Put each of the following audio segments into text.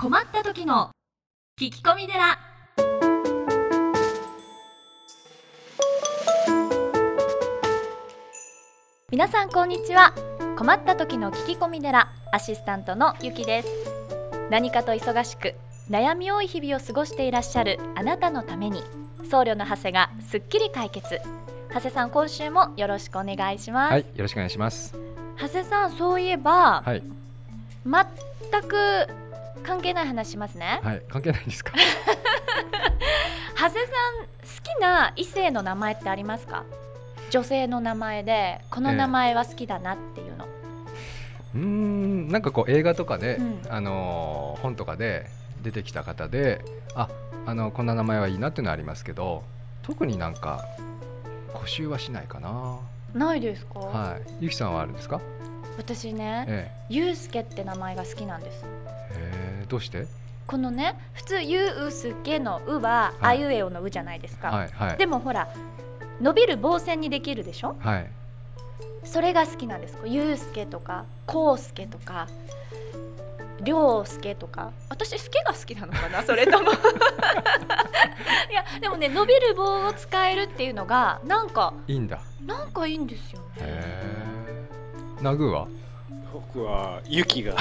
困った時の聞き込み寺。皆さんこんにちは。困った時の聞き込み寺アシスタントのゆきです。何かと忙しく悩み多い日々を過ごしていらっしゃるあなたのために僧侶の長谷がすっきり解決。長谷さん今週もよろしくお願いします、はい、よろしくお願いします。長谷さんそういえば、はい、全く関係ない話しますね、はい、関係ないですか？長谷さん好きな異性の名前ってありますか？女性の名前でこの名前は好きだなっていうの、うーん、なんかこう映画とかで、うん。あのー本とかで出てきた方で、あ、あのこんな名前はいいなっていうのはありますけど、特になんか固執はしないかな。ないですか、はい、ゆきさんはあるんですか？私ねえゆうすけって名前が好きなんです。え、へーどうして？このね普通ゆうすけのうは、はいあいうえおのうじゃないですか、はいはいでもほら伸びる棒線にできるでしょ？はい。それが好きなんですゆうすけとかこうすけとかりょうすけとか私すけが好きなのかな？それとも いやでもね伸びる棒を使えるっていうのがなんかいいんだ。なんかいいんですよねへえ。ナグーは？僕はユキが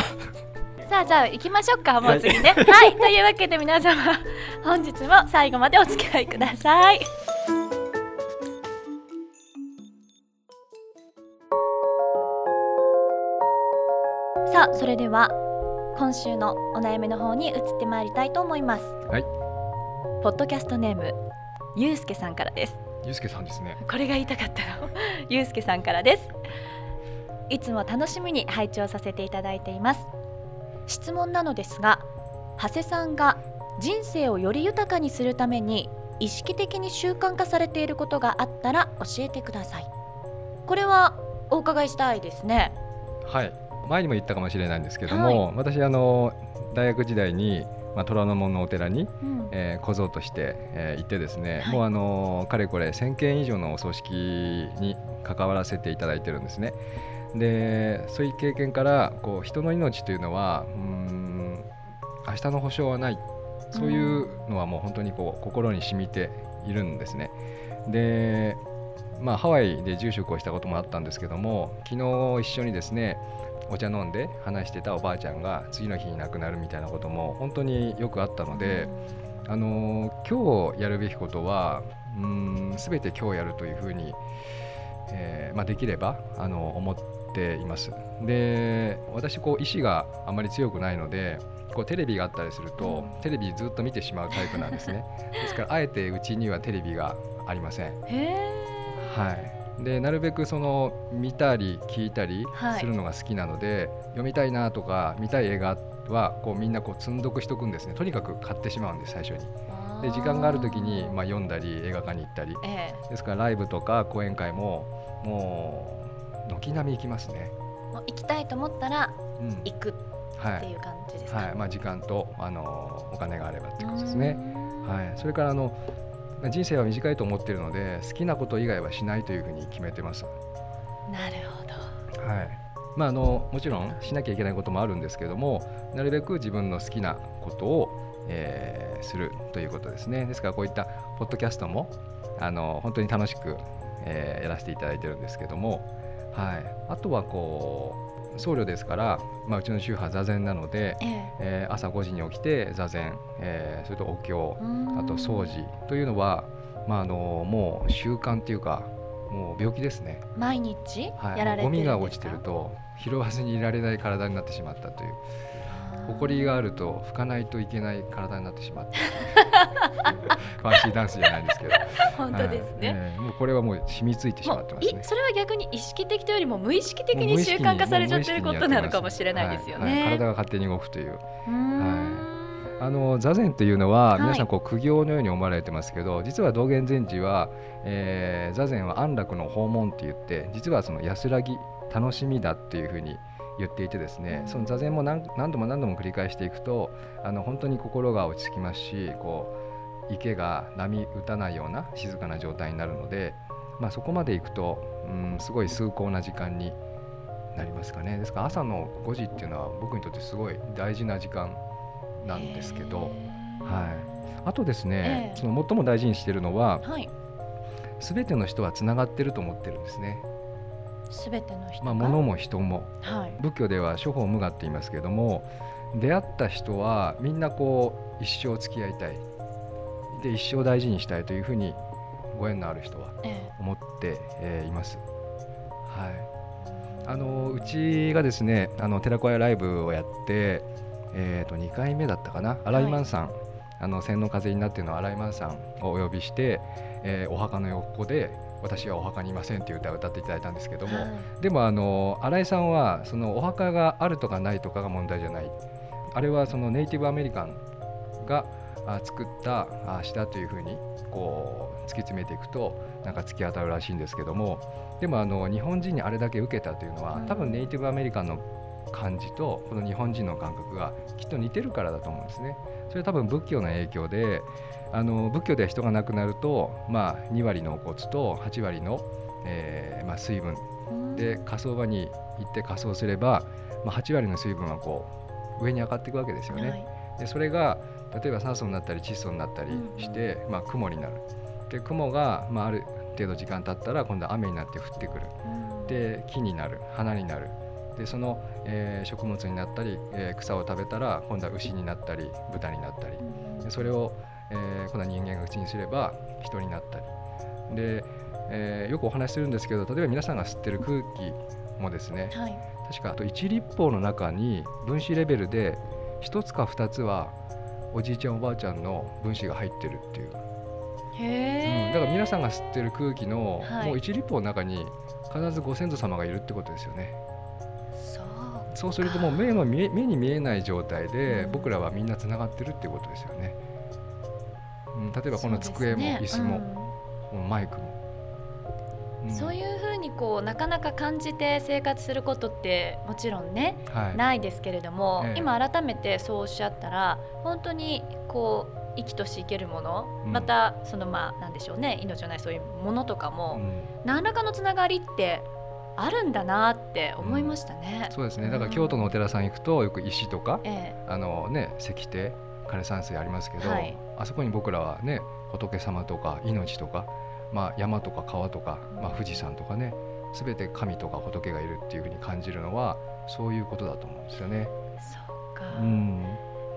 さあじゃあ行きましょうかもう次ね。はい、というわけで皆様本日も最後までお付き合いください。さあそれでは今週のお悩みの方に移ってまいりたいと思います。はい。ポッドキャストネームゆうすけさんからです。ゆうすけさんですね。これが言いたかったの。ゆうすけさんからです。いつも楽しみに拝聴させていただいています質問なのですが長谷さんが人生をより豊かにするために意識的に習慣化されていることがあったら教えてください。これはお伺いしたいですね。はい、前にも言ったかもしれないんですけども、私あの大学時代に、まあ、虎ノ門のお寺に、うん。えー小僧として、えー行ってですね、はい。もうあのかれこれ1000件以上のお葬式に関わらせていただいてるんですね。でそういう経験からこう人の命というのはうん明日の保証はないそういうのはもう本当にこう心に染みているんですね。でまあ、ハワイで住職をしたこともあったんですけども昨日一緒にですねお茶飲んで話してたおばあちゃんが次の日に亡くなるみたいなことも本当によくあったので、あの今日やるべきことはうーん全て今日やるというふうに、えーまあ、できればあの思っています。で私こう意志があまり強くないのでこうテレビがあったりするとテレビずっと見てしまうタイプなんですね。ですからあえてうちにはテレビがありません。へえはい、でなるべくその見たり聞いたりはい。するのが好きなので、読みたいなとか見たい映画はこうみんなこう積んどくしとくんですね。とにかく買ってしまうんです最初に。で時間がある時に、まあ、読んだり映画館に行ったり。え。ですからライブとか講演会ももう軒並み行きますね、えもう行きたいと思ったらうん。行くっはいていう感じですか、はい。まあ、時間とあのお金があればっていうことですね。はい、それからあのまあ人生は短いと思っているので好きなこと以外はしないというふうに決めてます。なるほど。はい。まあ、あのもちろんしなきゃいけないこともあるんですけどもなるべく自分の好きなことを、えーするということですね。ですからこういったポッドキャストもあの本当に楽しく、えーやらせていただいてるんですけども、はい、あとはこう僧侶ですから、まあ、うちの宗派座禅なので、ええ。えー朝5時に起きて座禅、えーそれとお経あと掃除というのは、まあ、あのもう習慣っていうかもう病気ですね。毎日はい、やられてるんですか、ゴミが落ちてると拾わずにいられない体になってしまったという。埃があると拭かないといけない体になってしまった ファンシーダンスじゃないですけど。本当ですね、はい。ええもうこれはもう染みついてしまもってますね。ういそれは逆に意識的というよりも無意識的に習慣化されちゃってることなのかもしれないですよはい。はい。ね。体が勝手に動くという。うーん。あの座禅というのははい。皆さんこう苦行のように思われてますけど、実は道元禅師は、えー座禅は安楽の訪問って言って実はその安らぎ楽しみだっていうふうに言っていてですね、その座禅も何何度も何度も繰り返していくとあの本当に心が落ち着きますしこう池が波打たないような静かな状態になるので、まあ、そこまでいくと、うん、すごい崇高な時間になりますかね。ですから朝の5時っていうのは僕にとってすごい大事な時間なんですけど、はい、あとですね、ええ。その最も大事にしているのははい。全ての人はつながってると思ってるんですね、すべての人が、まあ、物も人も。はい。仏教では諸法無我って言いますけれども出会った人はみんなこう一生付き合いたいで一生大事にしたいというふうにご縁のある人はええ。思って、えーいます。はい、あのうちがですねあの寺子屋ライブをやって、えー、と2回目だったかな。新井万さん、あの千の風になっての新井万さんをお呼びして、えーお墓の横で「私はお墓にいません」っていう歌を歌っていただいたんですけども、はい。でもあの新井さんはそのお墓があるとかないとかが問題じゃない。あれはそのネイティブアメリカンがあ作ったあ詩だというふうにこう突き詰めていくとなんか突き当たるらしいんですけどもでもあの日本人にあれだけ受けたというのはうん多分ネイティブアメリカンの感じとこの日本人の感覚がきっと似てるからだと思うんですね。それは多分仏教の影響であの仏教では人が亡くなると、まあ、2割のお骨と8割の、えーまあ、水分うんで火葬場に行って火葬すれば、まあ、8割の水分はこう上に上がっていくわけですよね。はいでそれが例えば酸素になったり窒素になったりして、まあ、雲になる。で雲が、まあ、ある程度時間経ったら今度は雨になって降ってくる。うん。で木になる。花になる。でその、えー食物になったり、えー草を食べたら今度は牛になったり豚になったり。うんでそれを、えー今度は人間が口にすれば人になったり。で、えーよくお話しするんですけど例えば皆さんが吸ってる空気もですねはい。確かあと1立方の中に分子レベルで1つか2つはおじいちゃんおばあちゃんの分子が入ってるっていう、うんだから皆さんが吸ってる空気の、はい。もう1立方の中に必ずご先祖様がいるってことですよね。そうそうするともう目の見え目に見えない状態でうん僕らはみんなつながってるっていうことですよね、うん、例えばこの机も椅子も、そうですねこのマイクも、うん。そういうふうにこうなかなか感じて生活することってもちろんね、はい。ないですけれども、ええ。今改めてそうおっしゃったら本当にこう生きとし生けるもの、うん。またそのまあなんでしょうね命のないそういうものとかうも、ん。何らかのつながりってあるんだなって思いましたね。そうですね。だから京都のお寺さん行くとよく石とか、え。あのね石庭枯山水ありますけど、はい。あそこに僕らはね仏様とか命とか、まあ、山とか川とか、まあ、富士山とかね全て神とか仏がいるっていうふうに感じるのはそういうことだと思うんですよね。えそうか、うん。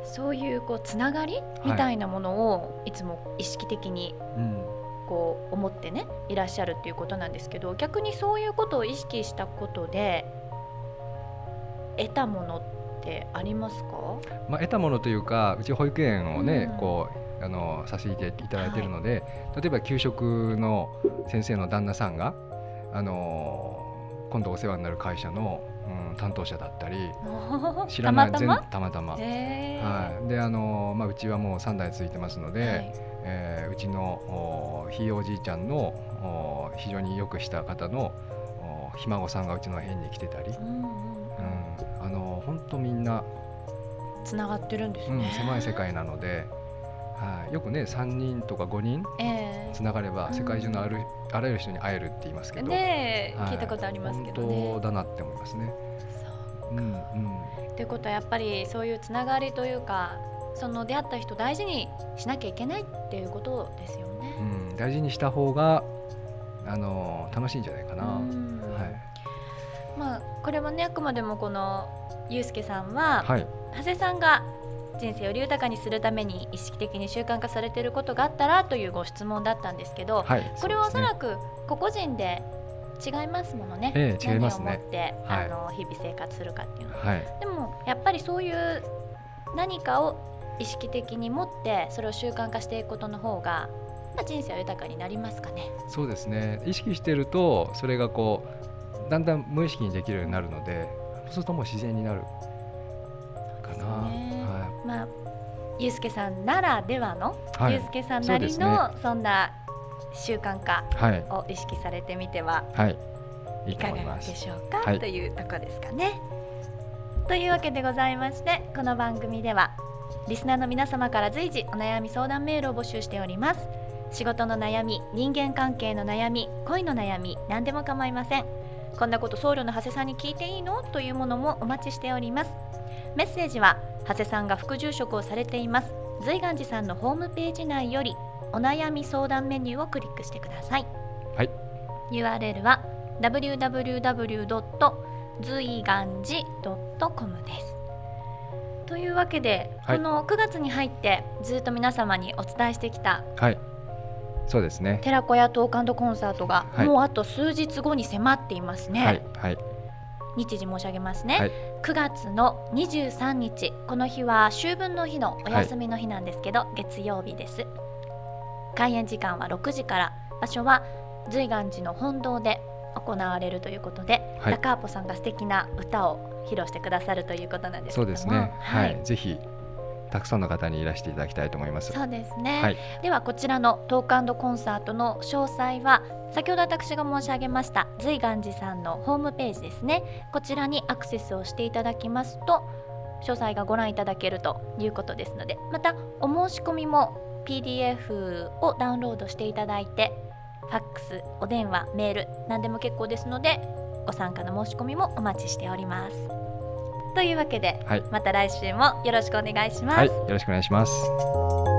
そういうこうつながりみたいなものをいつも意識的にうん。こう思ってねいらっしゃるっていうことなんですけど逆にそういうことを意識したことで得たものってありますか？まあ、得たものというかうち保育園をね、うん。こうあのさせていただいているので、例えば給食の先生の旦那さんが、あの今度お世話になる会社の、うん、担当者だったり知らない全たまたま？たまたま。へー。はい、であのまあ、うちはもう3代続いてますので、はい。えーうちのおひいおじいちゃんのお非常によくした方のおひ孫さんがうちの辺に来てたり、うんあの本当みんなつながってるんですうん、ね、狭い世界なので、はい、よくね3人とか5人えつながればうん。世界中のある、あらゆる人に会えるって言いますけえど、ねえ、はい。聞いたことありますけどね。本当だなって思いますね。そううんうん。ということはやっぱりそういうつながりというかその出会った人を大事にしなきゃいけないっていうことですよね。うん、大事にした方があの楽しいんじゃないかな。うん。はい。まあこれはねあくまでもこのゆうすけさんは、はい。長谷さんが人生をより豊かにするために意識的に習慣化されていることがあったらというご質問だったんですけど、はい、これはおそらくく個々人で違いますものね。ええ違いますね何を持って、はいあの日々生活するかっていうのは。はいでもやっぱりそういう何かを意識的に持ってそれを習慣化していくことの方が、まあ、人生は豊かになりますかね。そうですね意識してるとそれがこうだんだん無意識にできるようになるのでそうするともう自然になるかな。まあゆうすけさんならではの、いはい。ゆうすけさんなりのそんな習慣化はい。を意識されてみてははい。いかがで。しょうか、はい。というとこですかね。というわけでございましてこの番組ではリスナーの皆様から随時お悩み相談メールを募集しております。仕事の悩み人間関係の悩み恋の悩み何でも構いません。こんなこと僧侶の長谷さんに聞いていいの？というものもお待ちしておりますメッセージは長谷さんが副住職をされています。随願寺さんのホームページ内よりお悩み相談メニューをクリックしてください。はい。URL は www. 随願寺 .com です。というわけで、はい。この9月に入ってずっと皆様にお伝えしてきたはい。そうですね。寺子屋トークコンサートが、はい。もうあと数日後に迫っていますね、はい。はい。日時申し上げますね、はい9月の23日この日は秋分の日のお休みの日なんですけど、月曜日です。開演時間は6時から場所は随願寺の本堂で行われるということで、はい。ダカーポさんが素敵な歌を披露してくださるということなんですそうですね。ははいい、ぜひたくさんの方にいらしていただきたいと思います。そうですね、はい。ではこちらのトークコンサートの詳細は先ほど私が申し上げました随願寺さんのホームページですね。こちらにアクセスをしていただきますと詳細がご覧いただけるということですのでまたお申し込みも PDF をダウンロードしていただいてファックスお電話メール何でも結構ですのでご参加の申し込みもお待ちしております。というわけではい。また来週もよろしくお願いします、はいよろしくお願いします